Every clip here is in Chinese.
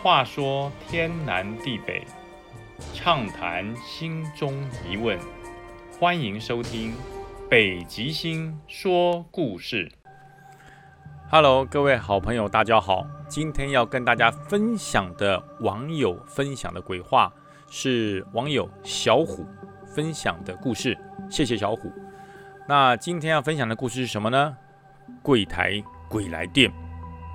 话说天南地北，畅谈心中疑问，欢迎收听《北极星说故事》。Hello，各位好朋友，大家好。今天要跟大家分享的网友分享的鬼话，是网友小虎分享的故事。谢谢小虎。那今天要分享的故事是什么呢？柜台鬼来电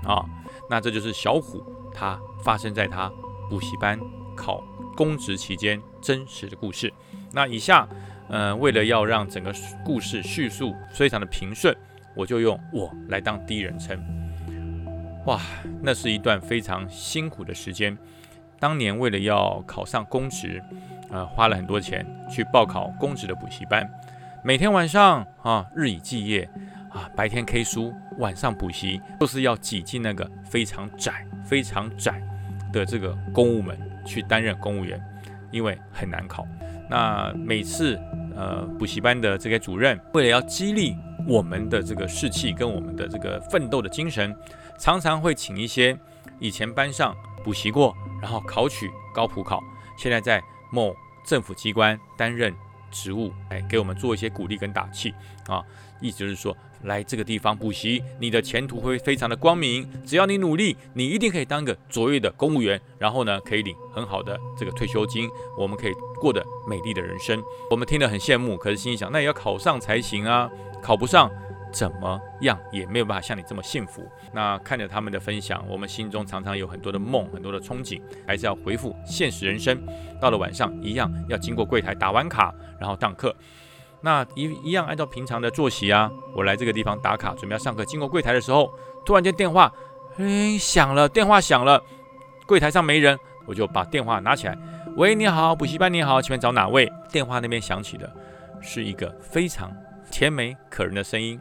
啊！那这就是小虎他发生在他补习班考公职期间真实的故事。那以下，呃，为了要让整个故事叙述非常的平顺，我就用我来当第一人称。哇，那是一段非常辛苦的时间。当年为了要考上公职，呃，花了很多钱去报考公职的补习班，每天晚上啊，日以继夜。啊，白天 K 书，晚上补习，都是要挤进那个非常窄、非常窄的这个公务门去担任公务员，因为很难考。那每次呃补习班的这个主任，为了要激励我们的这个士气跟我们的这个奋斗的精神，常常会请一些以前班上补习过，然后考取高普考，现在在某政府机关担任职务，哎，给我们做一些鼓励跟打气啊，意思就是说。来这个地方补习，你的前途会非常的光明。只要你努力，你一定可以当个卓越的公务员，然后呢，可以领很好的这个退休金，我们可以过得美丽的人生。我们听得很羡慕，可是心里想，那也要考上才行啊！考不上，怎么样也没有办法像你这么幸福。那看着他们的分享，我们心中常常有很多的梦，很多的憧憬，还是要回复现实人生。到了晚上，一样要经过柜台打完卡，然后上课。那一一样按照平常的作息啊，我来这个地方打卡，准备要上课。经过柜台的时候，突然间电话，哎，响了，电话响了，柜台上没人，我就把电话拿起来。喂，你好，补习班你好，请问找哪位？电话那边响起的是一个非常甜美可人的声音。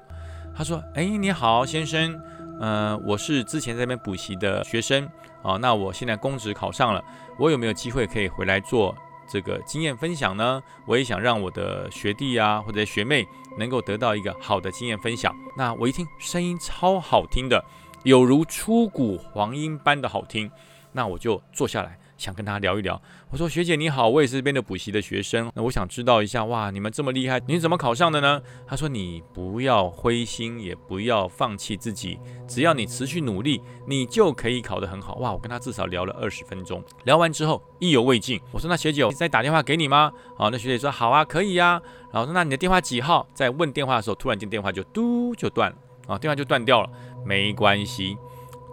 他说：“哎，你好，先生，呃，我是之前在那边补习的学生啊，那我现在公职考上了，我有没有机会可以回来做？”这个经验分享呢，我也想让我的学弟啊或者学妹能够得到一个好的经验分享。那我一听声音超好听的，有如出谷黄莺般的好听，那我就坐下来。想跟他聊一聊。我说学姐你好，我也是这边的补习的学生。那我想知道一下，哇，你们这么厉害，你怎么考上的呢？他说你不要灰心，也不要放弃自己，只要你持续努力，你就可以考得很好。哇，我跟他至少聊了二十分钟。聊完之后意犹未尽，我说那学姐，我再打电话给你吗？好，那学姐说好啊，可以呀。然后说那你的电话几号？在问电话的时候，突然间电话就嘟就断了啊，电话就断掉了。没关系，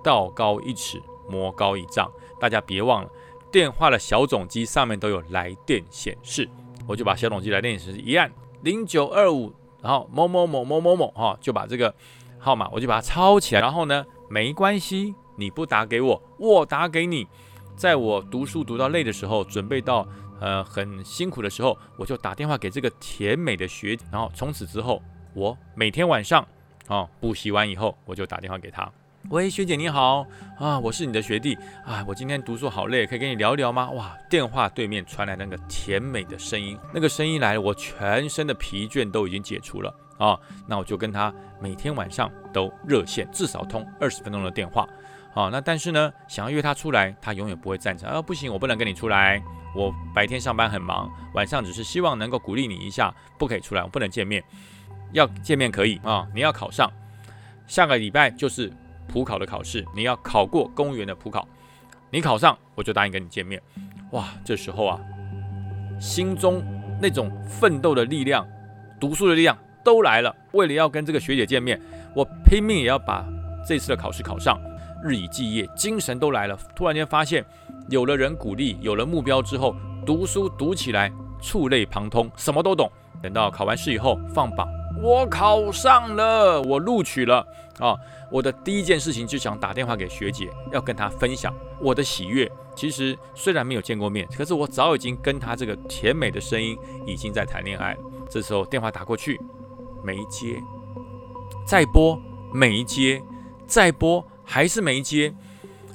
道高一尺，魔高一丈，大家别忘了。电话的小总机上面都有来电显示，我就把小总机来电显示一按零九二五，然后某某某某某某哈，就把这个号码我就把它抄起来，然后呢，没关系，你不打给我，我打给你。在我读书读到累的时候，准备到呃很辛苦的时候，我就打电话给这个甜美的学，然后从此之后，我每天晚上啊补习完以后，我就打电话给他。喂，学姐你好啊，我是你的学弟啊，我今天读书好累，可以跟你聊聊吗？哇，电话对面传来那个甜美的声音，那个声音来了，我全身的疲倦都已经解除了啊。那我就跟他每天晚上都热线，至少通二十分钟的电话啊。那但是呢，想要约他出来，他永远不会赞成啊，不行，我不能跟你出来，我白天上班很忙，晚上只是希望能够鼓励你一下，不可以出来，我不能见面。要见面可以啊，你要考上，下个礼拜就是。普考的考试，你要考过公务员的普考，你考上我就答应跟你见面。哇，这时候啊，心中那种奋斗的力量、读书的力量都来了。为了要跟这个学姐见面，我拼命也要把这次的考试考上，日以继夜，精神都来了。突然间发现，有了人鼓励，有了目标之后，读书读起来触类旁通，什么都懂。等到考完试以后放榜。我考上了，我录取了啊！我的第一件事情就想打电话给学姐，要跟她分享我的喜悦。其实虽然没有见过面，可是我早已经跟她这个甜美的声音已经在谈恋爱了。这时候电话打过去，没接，再拨没接，再拨还是没接，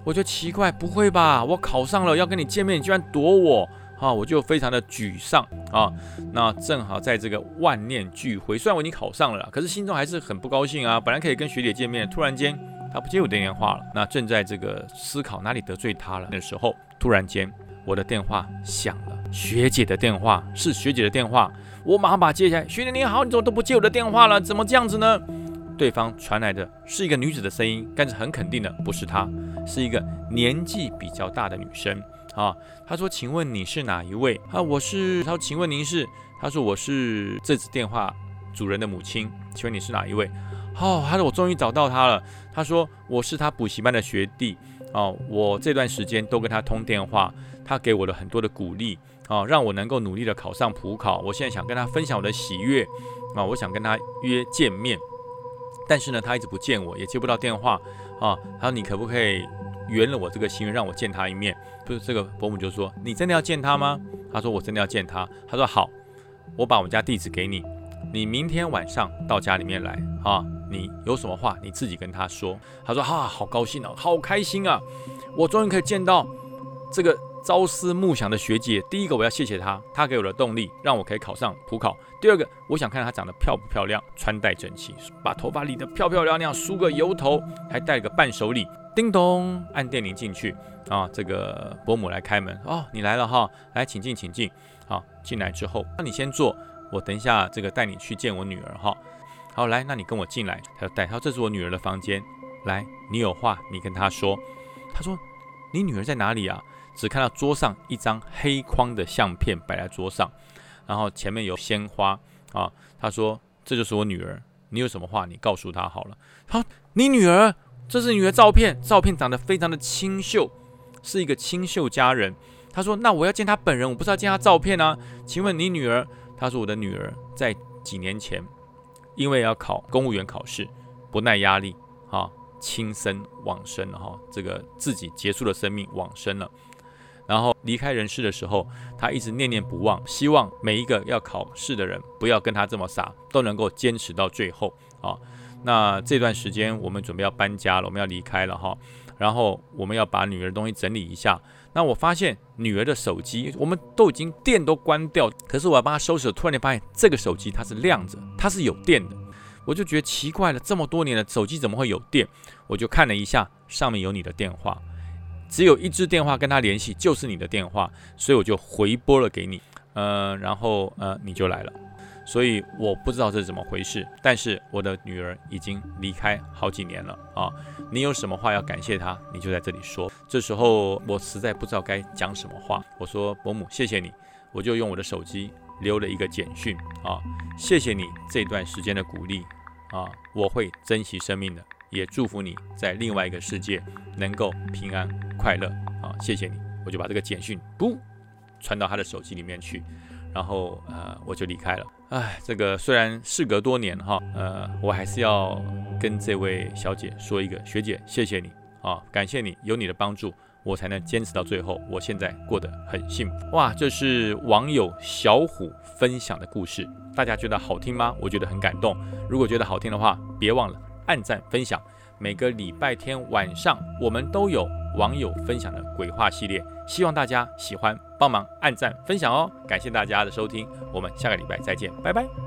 我就奇怪，不会吧？我考上了，要跟你见面，你居然躲我！啊，我就非常的沮丧啊。那正好在这个万念俱灰，虽然我已经考上了，可是心中还是很不高兴啊。本来可以跟学姐见面，突然间她不接我的电话了。那正在这个思考哪里得罪她了的时候，突然间我的电话响了，学姐的电话是学姐的电话，我马上把接起来。学姐你好，你怎么都不接我的电话了？怎么这样子呢？对方传来的是一个女子的声音，但是很肯定的不是她，是一个年纪比较大的女生啊。他说：“请问你是哪一位？”啊，我是。他说：“请问您是？”他说：“我是这次电话主人的母亲。”请问你是哪一位？哦，他说：“我终于找到他了。”他说：“我是他补习班的学弟哦，我这段时间都跟他通电话，他给我了很多的鼓励啊，让我能够努力的考上普考。我现在想跟他分享我的喜悦啊，我想跟他约见面。”但是呢，他一直不见我，也接不到电话啊。他说：“你可不可以圆了我这个心愿，让我见他一面？”不是这个伯母就说：“你真的要见他吗？”他说：“我真的要见他。”他说：“好，我把我们家地址给你，你明天晚上到家里面来啊。你有什么话你自己跟他说。”他说：“哈，好高兴哦，好开心啊，我终于可以见到这个。”朝思暮想的学姐，第一个我要谢谢她，她给我的动力让我可以考上普考。第二个，我想看她长得漂不漂亮，穿戴整齐，把头发理得漂漂亮亮，梳个油头，还带了个伴手礼。叮咚，按电铃进去啊，这个伯母来开门哦，你来了哈，来，请进，请进。好，进来之后，那你先坐，我等一下这个带你去见我女儿哈。好，来，那你跟我进来。他说带，他这是我女儿的房间，来，你有话你跟她说。他说你女儿在哪里啊？只看到桌上一张黑框的相片摆在桌上，然后前面有鲜花啊。他说：“这就是我女儿，你有什么话你告诉她好了。”好，你女儿，这是女儿照片，照片长得非常的清秀，是一个清秀佳人。他说：“那我要见她本人，我不是要见她照片啊？请问你女儿？”他说：“我的女儿在几年前，因为要考公务员考试，不耐压力，哈，轻生往生了哈，这个自己结束了生命，往生了。”然后离开人世的时候，他一直念念不忘，希望每一个要考试的人不要跟他这么傻，都能够坚持到最后啊。那这段时间我们准备要搬家了，我们要离开了哈。然后我们要把女儿的东西整理一下。那我发现女儿的手机，我们都已经电都关掉，可是我要帮她收拾，突然间发现这个手机它是亮着，它是有电的，我就觉得奇怪了，这么多年了手机怎么会有电？我就看了一下，上面有你的电话。只有一支电话跟他联系，就是你的电话，所以我就回拨了给你，呃，然后呃你就来了，所以我不知道这是怎么回事，但是我的女儿已经离开好几年了啊，你有什么话要感谢她，你就在这里说。这时候我实在不知道该讲什么话，我说伯母谢谢你，我就用我的手机留了一个简讯啊，谢谢你这段时间的鼓励啊，我会珍惜生命的。也祝福你在另外一个世界能够平安快乐啊！谢谢你，我就把这个简讯不传到他的手机里面去，然后呃我就离开了。哎，这个虽然事隔多年哈，呃我还是要跟这位小姐说一个学姐，谢谢你啊，感谢你，有你的帮助，我才能坚持到最后。我现在过得很幸福哇！这是网友小虎分享的故事，大家觉得好听吗？我觉得很感动。如果觉得好听的话，别忘了。按赞分享，每个礼拜天晚上我们都有网友分享的鬼话系列，希望大家喜欢，帮忙按赞分享哦！感谢大家的收听，我们下个礼拜再见，拜拜。